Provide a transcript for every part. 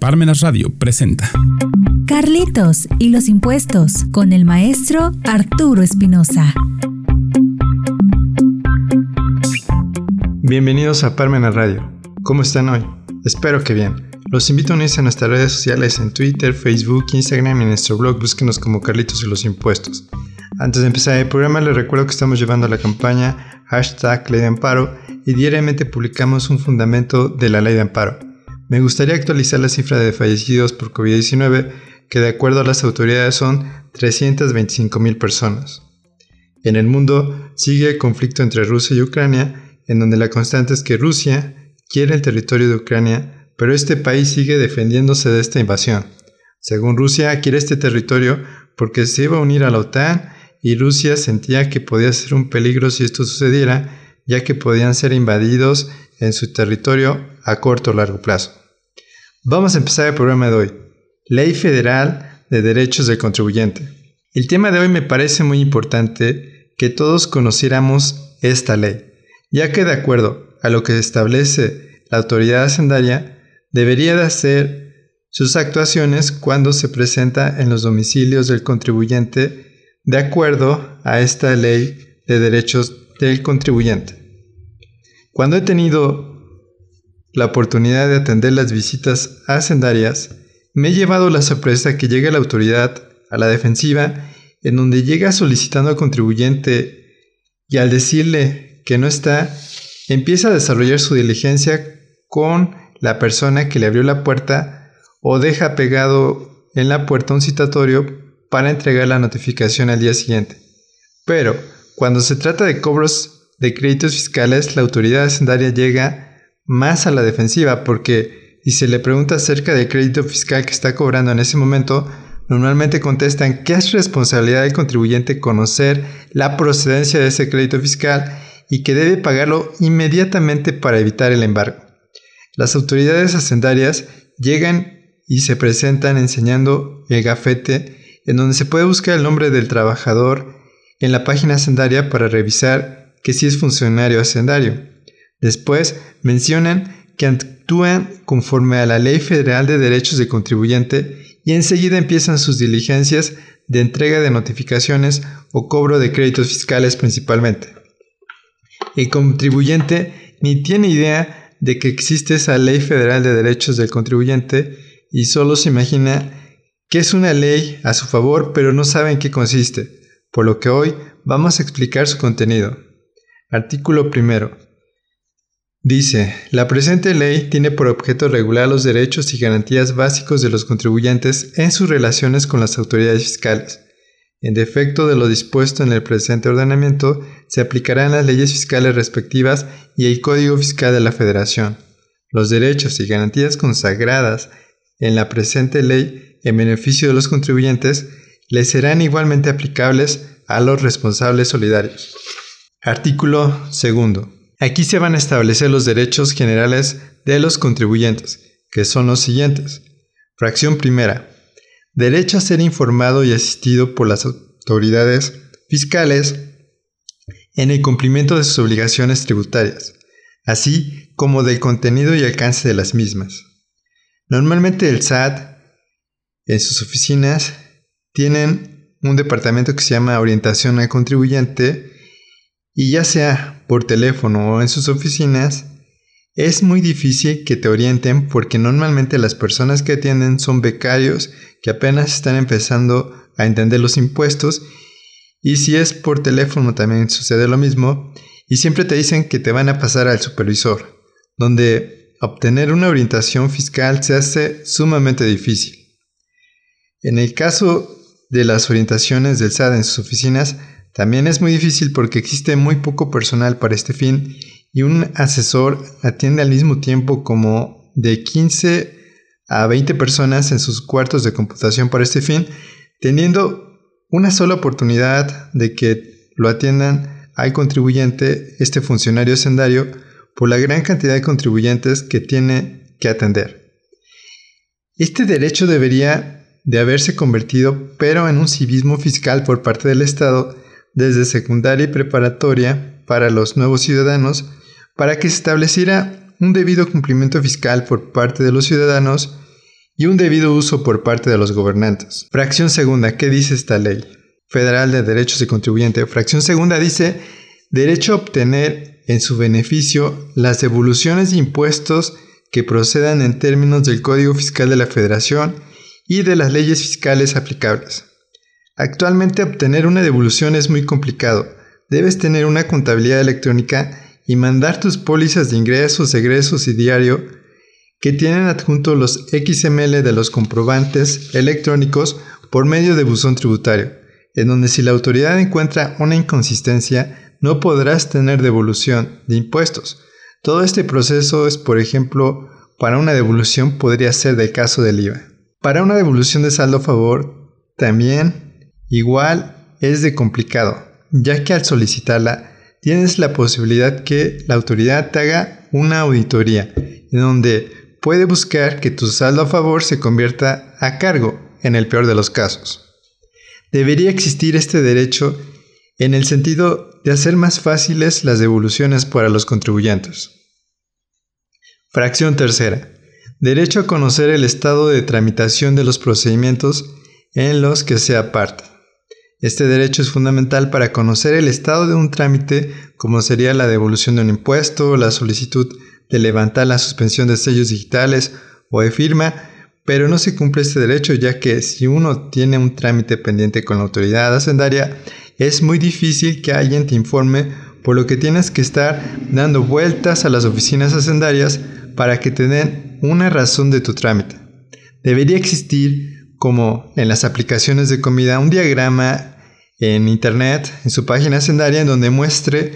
Parmenas Radio presenta Carlitos y los impuestos con el maestro Arturo Espinosa. Bienvenidos a Parmenas Radio. ¿Cómo están hoy? Espero que bien. Los invito a unirse a nuestras redes sociales en Twitter, Facebook, Instagram y en nuestro blog. Búsquenos como Carlitos y los impuestos. Antes de empezar el programa, les recuerdo que estamos llevando la campaña hashtag Ley de Amparo y diariamente publicamos un fundamento de la Ley de Amparo. Me gustaría actualizar la cifra de fallecidos por COVID-19, que de acuerdo a las autoridades son 325.000 personas. En el mundo sigue el conflicto entre Rusia y Ucrania, en donde la constante es que Rusia quiere el territorio de Ucrania, pero este país sigue defendiéndose de esta invasión. Según Rusia, quiere este territorio porque se iba a unir a la OTAN y Rusia sentía que podía ser un peligro si esto sucediera, ya que podían ser invadidos en su territorio a corto o largo plazo. Vamos a empezar el programa de hoy. Ley Federal de Derechos del Contribuyente. El tema de hoy me parece muy importante que todos conociéramos esta ley, ya que de acuerdo a lo que establece la autoridad hacendaria, debería de hacer sus actuaciones cuando se presenta en los domicilios del contribuyente de acuerdo a esta ley de derechos del contribuyente. Cuando he tenido la oportunidad de atender las visitas hacendarias, me he llevado la sorpresa que llega la autoridad a la defensiva en donde llega solicitando al contribuyente y al decirle que no está, empieza a desarrollar su diligencia con la persona que le abrió la puerta o deja pegado en la puerta un citatorio para entregar la notificación al día siguiente. Pero, cuando se trata de cobros de créditos fiscales, la autoridad hacendaria llega más a la defensiva porque si se le pregunta acerca del crédito fiscal que está cobrando en ese momento, normalmente contestan que es responsabilidad del contribuyente conocer la procedencia de ese crédito fiscal y que debe pagarlo inmediatamente para evitar el embargo. Las autoridades hacendarias llegan y se presentan enseñando el gafete en donde se puede buscar el nombre del trabajador en la página hacendaria para revisar que si es funcionario hacendario. Después mencionan que actúan conforme a la Ley Federal de Derechos de Contribuyente y enseguida empiezan sus diligencias de entrega de notificaciones o cobro de créditos fiscales principalmente. El contribuyente ni tiene idea de que existe esa Ley Federal de Derechos del Contribuyente y solo se imagina que es una ley a su favor pero no sabe en qué consiste, por lo que hoy vamos a explicar su contenido. Artículo primero. Dice, la presente ley tiene por objeto regular los derechos y garantías básicos de los contribuyentes en sus relaciones con las autoridades fiscales. En defecto de lo dispuesto en el presente ordenamiento, se aplicarán las leyes fiscales respectivas y el Código Fiscal de la Federación. Los derechos y garantías consagradas en la presente ley en beneficio de los contribuyentes les serán igualmente aplicables a los responsables solidarios. Artículo segundo. Aquí se van a establecer los derechos generales de los contribuyentes, que son los siguientes. Fracción primera. Derecho a ser informado y asistido por las autoridades fiscales en el cumplimiento de sus obligaciones tributarias, así como del contenido y alcance de las mismas. Normalmente el SAT en sus oficinas tienen un departamento que se llama orientación al contribuyente y ya sea por teléfono o en sus oficinas, es muy difícil que te orienten porque normalmente las personas que atienden son becarios que apenas están empezando a entender los impuestos y si es por teléfono también sucede lo mismo y siempre te dicen que te van a pasar al supervisor, donde obtener una orientación fiscal se hace sumamente difícil. En el caso de las orientaciones del SAT en sus oficinas, también es muy difícil porque existe muy poco personal para este fin y un asesor atiende al mismo tiempo como de 15 a 20 personas en sus cuartos de computación para este fin, teniendo una sola oportunidad de que lo atiendan al contribuyente, este funcionario sendario, por la gran cantidad de contribuyentes que tiene que atender. Este derecho debería de haberse convertido pero en un civismo fiscal por parte del Estado desde secundaria y preparatoria para los nuevos ciudadanos para que se estableciera un debido cumplimiento fiscal por parte de los ciudadanos y un debido uso por parte de los gobernantes. Fracción segunda, ¿qué dice esta ley? Federal de Derechos de Contribuyente. Fracción segunda dice derecho a obtener en su beneficio las devoluciones de impuestos que procedan en términos del Código Fiscal de la Federación y de las leyes fiscales aplicables. Actualmente obtener una devolución es muy complicado. Debes tener una contabilidad electrónica y mandar tus pólizas de ingresos, egresos y diario que tienen adjunto los XML de los comprobantes electrónicos por medio de buzón tributario, en donde si la autoridad encuentra una inconsistencia, no podrás tener devolución de impuestos. Todo este proceso es, por ejemplo, para una devolución podría ser del caso del IVA. Para una devolución de saldo a favor, también igual es de complicado, ya que al solicitarla tienes la posibilidad que la autoridad te haga una auditoría, en donde puede buscar que tu saldo a favor se convierta a cargo en el peor de los casos. Debería existir este derecho en el sentido de hacer más fáciles las devoluciones para los contribuyentes. Fracción tercera. Derecho a conocer el estado de tramitación de los procedimientos en los que sea parte. Este derecho es fundamental para conocer el estado de un trámite como sería la devolución de un impuesto, la solicitud de levantar la suspensión de sellos digitales o de firma, pero no se cumple este derecho ya que si uno tiene un trámite pendiente con la autoridad hacendaria, es muy difícil que alguien te informe, por lo que tienes que estar dando vueltas a las oficinas hacendarias para que te den una razón de tu trámite. Debería existir, como en las aplicaciones de comida, un diagrama en internet, en su página hacendaria, en donde muestre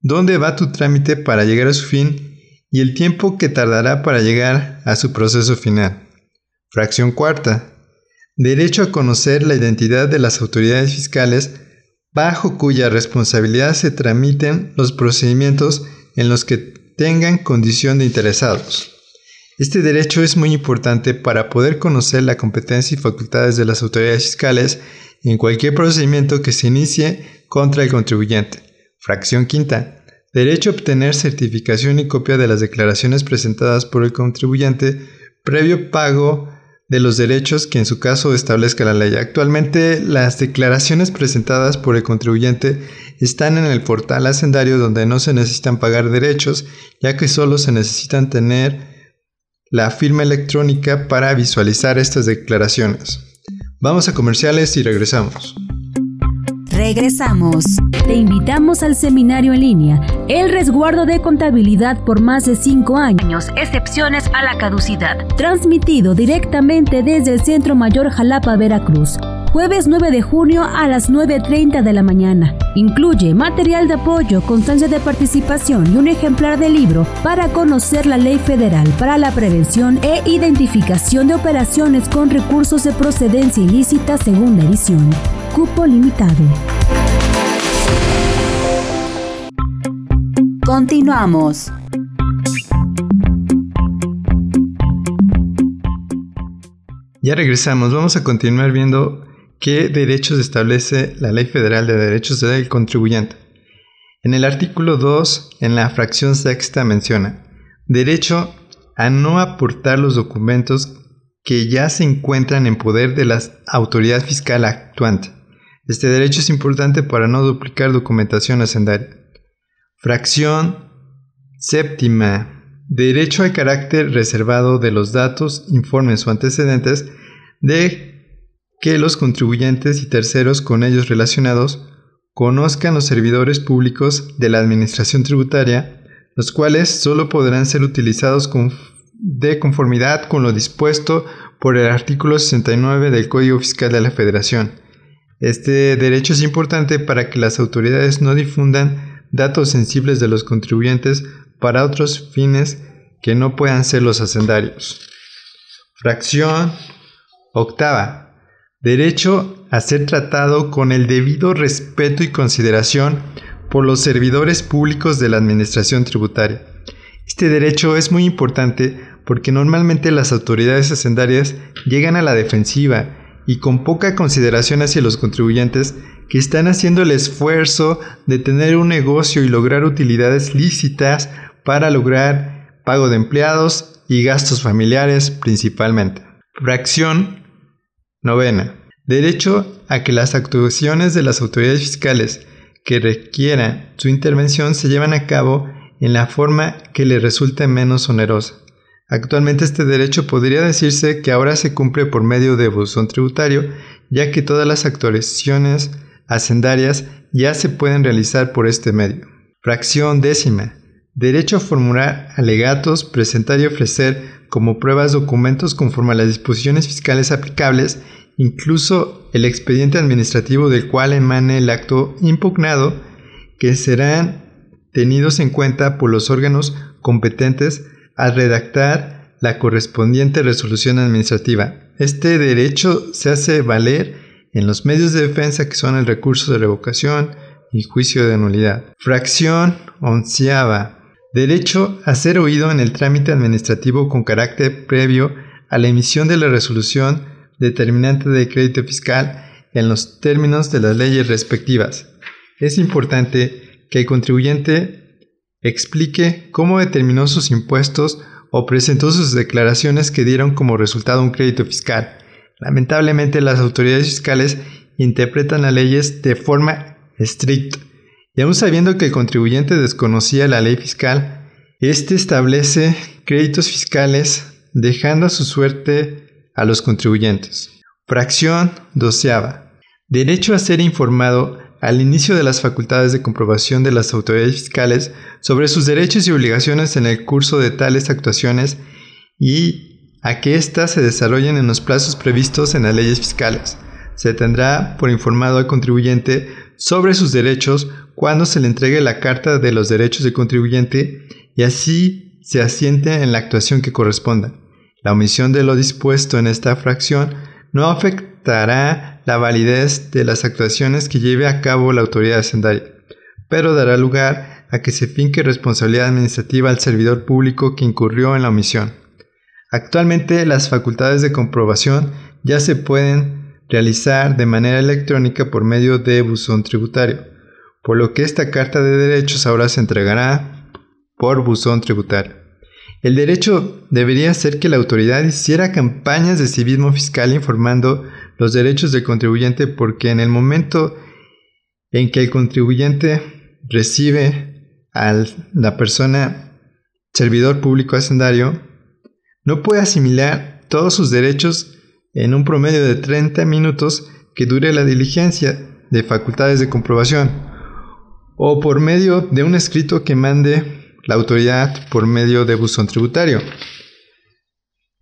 dónde va tu trámite para llegar a su fin y el tiempo que tardará para llegar a su proceso final. Fracción cuarta. Derecho a conocer la identidad de las autoridades fiscales bajo cuya responsabilidad se tramiten los procedimientos en los que tengan condición de interesados. Este derecho es muy importante para poder conocer la competencia y facultades de las autoridades fiscales en cualquier procedimiento que se inicie contra el contribuyente. Fracción quinta. Derecho a obtener certificación y copia de las declaraciones presentadas por el contribuyente previo pago de los derechos que en su caso establezca la ley. Actualmente las declaraciones presentadas por el contribuyente están en el portal hacendario donde no se necesitan pagar derechos, ya que solo se necesitan tener la firma electrónica para visualizar estas declaraciones. Vamos a comerciales y regresamos. Regresamos. Te invitamos al seminario en línea, El resguardo de contabilidad por más de 5 años, excepciones a la caducidad. Transmitido directamente desde el Centro Mayor Jalapa, Veracruz jueves 9 de junio a las 9.30 de la mañana. Incluye material de apoyo, constancia de participación y un ejemplar de libro para conocer la ley federal para la prevención e identificación de operaciones con recursos de procedencia ilícita segunda edición. Cupo limitado. Continuamos. Ya regresamos, vamos a continuar viendo qué derechos establece la Ley Federal de Derechos del Contribuyente. En el artículo 2, en la fracción sexta menciona, derecho a no aportar los documentos que ya se encuentran en poder de la autoridad fiscal actuante. Este derecho es importante para no duplicar documentación hacendaria. Fracción séptima. Derecho al carácter reservado de los datos, informes o antecedentes de que los contribuyentes y terceros con ellos relacionados conozcan los servidores públicos de la Administración Tributaria, los cuales solo podrán ser utilizados de conformidad con lo dispuesto por el artículo 69 del Código Fiscal de la Federación. Este derecho es importante para que las autoridades no difundan datos sensibles de los contribuyentes para otros fines que no puedan ser los hacendarios. Fracción octava derecho a ser tratado con el debido respeto y consideración por los servidores públicos de la Administración Tributaria. Este derecho es muy importante porque normalmente las autoridades hacendarias llegan a la defensiva y con poca consideración hacia los contribuyentes que están haciendo el esfuerzo de tener un negocio y lograr utilidades lícitas para lograr pago de empleados y gastos familiares principalmente. Fracción novena. Derecho a que las actuaciones de las autoridades fiscales que requieran su intervención se llevan a cabo en la forma que le resulte menos onerosa. Actualmente este derecho podría decirse que ahora se cumple por medio de buzón tributario, ya que todas las actuaciones hacendarias ya se pueden realizar por este medio. Fracción décima. Derecho a formular alegatos, presentar y ofrecer como pruebas documentos conforme a las disposiciones fiscales aplicables, incluso el expediente administrativo del cual emane el acto impugnado, que serán tenidos en cuenta por los órganos competentes al redactar la correspondiente resolución administrativa. Este derecho se hace valer en los medios de defensa que son el recurso de revocación y juicio de nulidad. Fracción onceava. Derecho a ser oído en el trámite administrativo con carácter previo a la emisión de la resolución determinante de crédito fiscal en los términos de las leyes respectivas. Es importante que el contribuyente explique cómo determinó sus impuestos o presentó sus declaraciones que dieron como resultado un crédito fiscal. Lamentablemente las autoridades fiscales interpretan las leyes de forma estricta y aun sabiendo que el contribuyente desconocía la ley fiscal, éste establece créditos fiscales dejando a su suerte a los contribuyentes. Fracción doceava. Derecho a ser informado al inicio de las facultades de comprobación de las autoridades fiscales sobre sus derechos y obligaciones en el curso de tales actuaciones y a que éstas se desarrollen en los plazos previstos en las leyes fiscales. Se tendrá por informado al contribuyente sobre sus derechos cuando se le entregue la Carta de los Derechos del Contribuyente y así se asiente en la actuación que corresponda. La omisión de lo dispuesto en esta fracción no afectará la validez de las actuaciones que lleve a cabo la autoridad hacendaria, pero dará lugar a que se finque responsabilidad administrativa al servidor público que incurrió en la omisión. Actualmente las facultades de comprobación ya se pueden realizar de manera electrónica por medio de buzón tributario por lo que esta carta de derechos ahora se entregará por buzón tributario. El derecho debería ser que la autoridad hiciera campañas de civismo fiscal informando los derechos del contribuyente porque en el momento en que el contribuyente recibe a la persona servidor público hacendario, no puede asimilar todos sus derechos en un promedio de 30 minutos que dure la diligencia de facultades de comprobación o por medio de un escrito que mande la autoridad por medio de buzón tributario.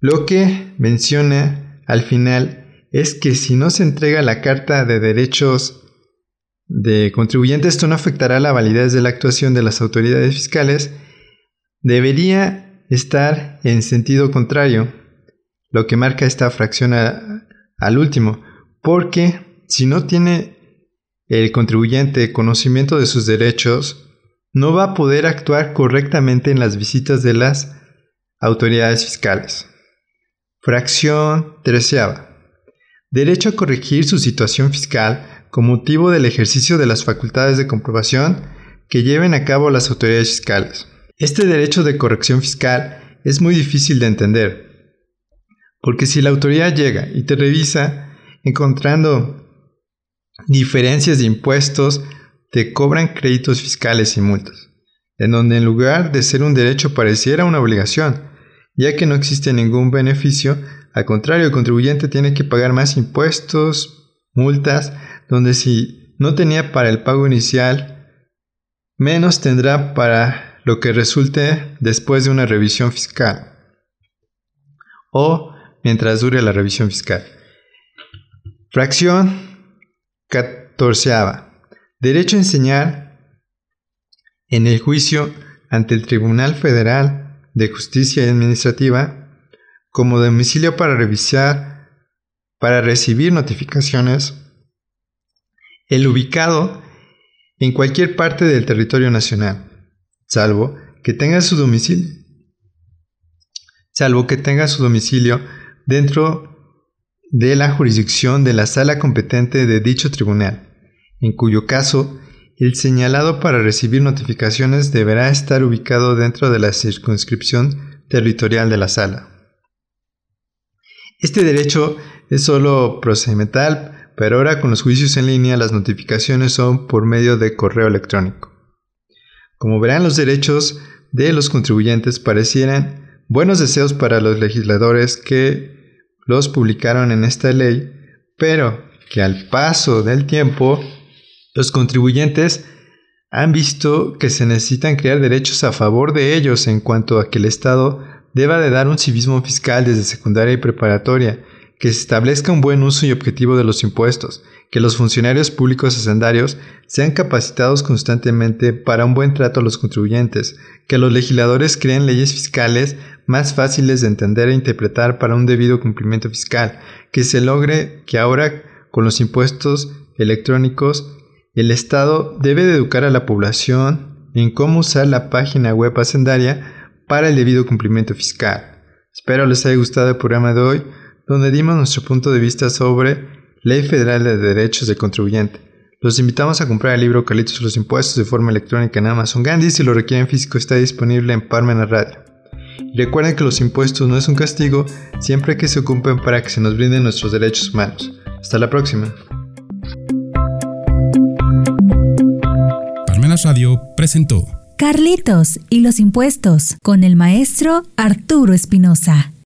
Lo que menciona al final es que si no se entrega la carta de derechos de contribuyente, esto no afectará la validez de la actuación de las autoridades fiscales, debería estar en sentido contrario, lo que marca esta fracción al último, porque si no tiene el contribuyente conocimiento de sus derechos, no va a poder actuar correctamente en las visitas de las autoridades fiscales. Fracción treceava. Derecho a corregir su situación fiscal con motivo del ejercicio de las facultades de comprobación que lleven a cabo las autoridades fiscales. Este derecho de corrección fiscal es muy difícil de entender, porque si la autoridad llega y te revisa encontrando diferencias de impuestos, te cobran créditos fiscales y multas, en donde en lugar de ser un derecho pareciera una obligación, ya que no existe ningún beneficio, al contrario, el contribuyente tiene que pagar más impuestos, multas, donde si no tenía para el pago inicial, menos tendrá para lo que resulte después de una revisión fiscal. O mientras dure la revisión fiscal. Fracción 14. Derecho a enseñar en el juicio ante el Tribunal Federal de Justicia Administrativa como domicilio para revisar, para recibir notificaciones, el ubicado en cualquier parte del territorio nacional, salvo que tenga su domicilio, salvo que tenga su domicilio dentro de la jurisdicción de la sala competente de dicho tribunal, en cuyo caso el señalado para recibir notificaciones deberá estar ubicado dentro de la circunscripción territorial de la sala. Este derecho es solo procedimental, pero ahora con los juicios en línea las notificaciones son por medio de correo electrónico. Como verán, los derechos de los contribuyentes parecieran buenos deseos para los legisladores que los publicaron en esta ley, pero que al paso del tiempo los contribuyentes han visto que se necesitan crear derechos a favor de ellos en cuanto a que el Estado deba de dar un civismo fiscal desde secundaria y preparatoria, que se establezca un buen uso y objetivo de los impuestos, que los funcionarios públicos hacendarios sean capacitados constantemente para un buen trato a los contribuyentes, que los legisladores creen leyes fiscales más fáciles de entender e interpretar para un debido cumplimiento fiscal, que se logre que ahora con los impuestos electrónicos el Estado debe de educar a la población en cómo usar la página web hacendaria para el debido cumplimiento fiscal. Espero les haya gustado el programa de hoy, donde dimos nuestro punto de vista sobre Ley Federal de Derechos del Contribuyente. Los invitamos a comprar el libro Calitos los Impuestos de forma electrónica en Amazon Gandhi. Si lo requieren físico, está disponible en Parmena Radio. Recuerden que los impuestos no es un castigo siempre que se ocupen para que se nos brinden nuestros derechos humanos. Hasta la próxima. Radio presentó Carlitos y los impuestos con el maestro Arturo Espinosa.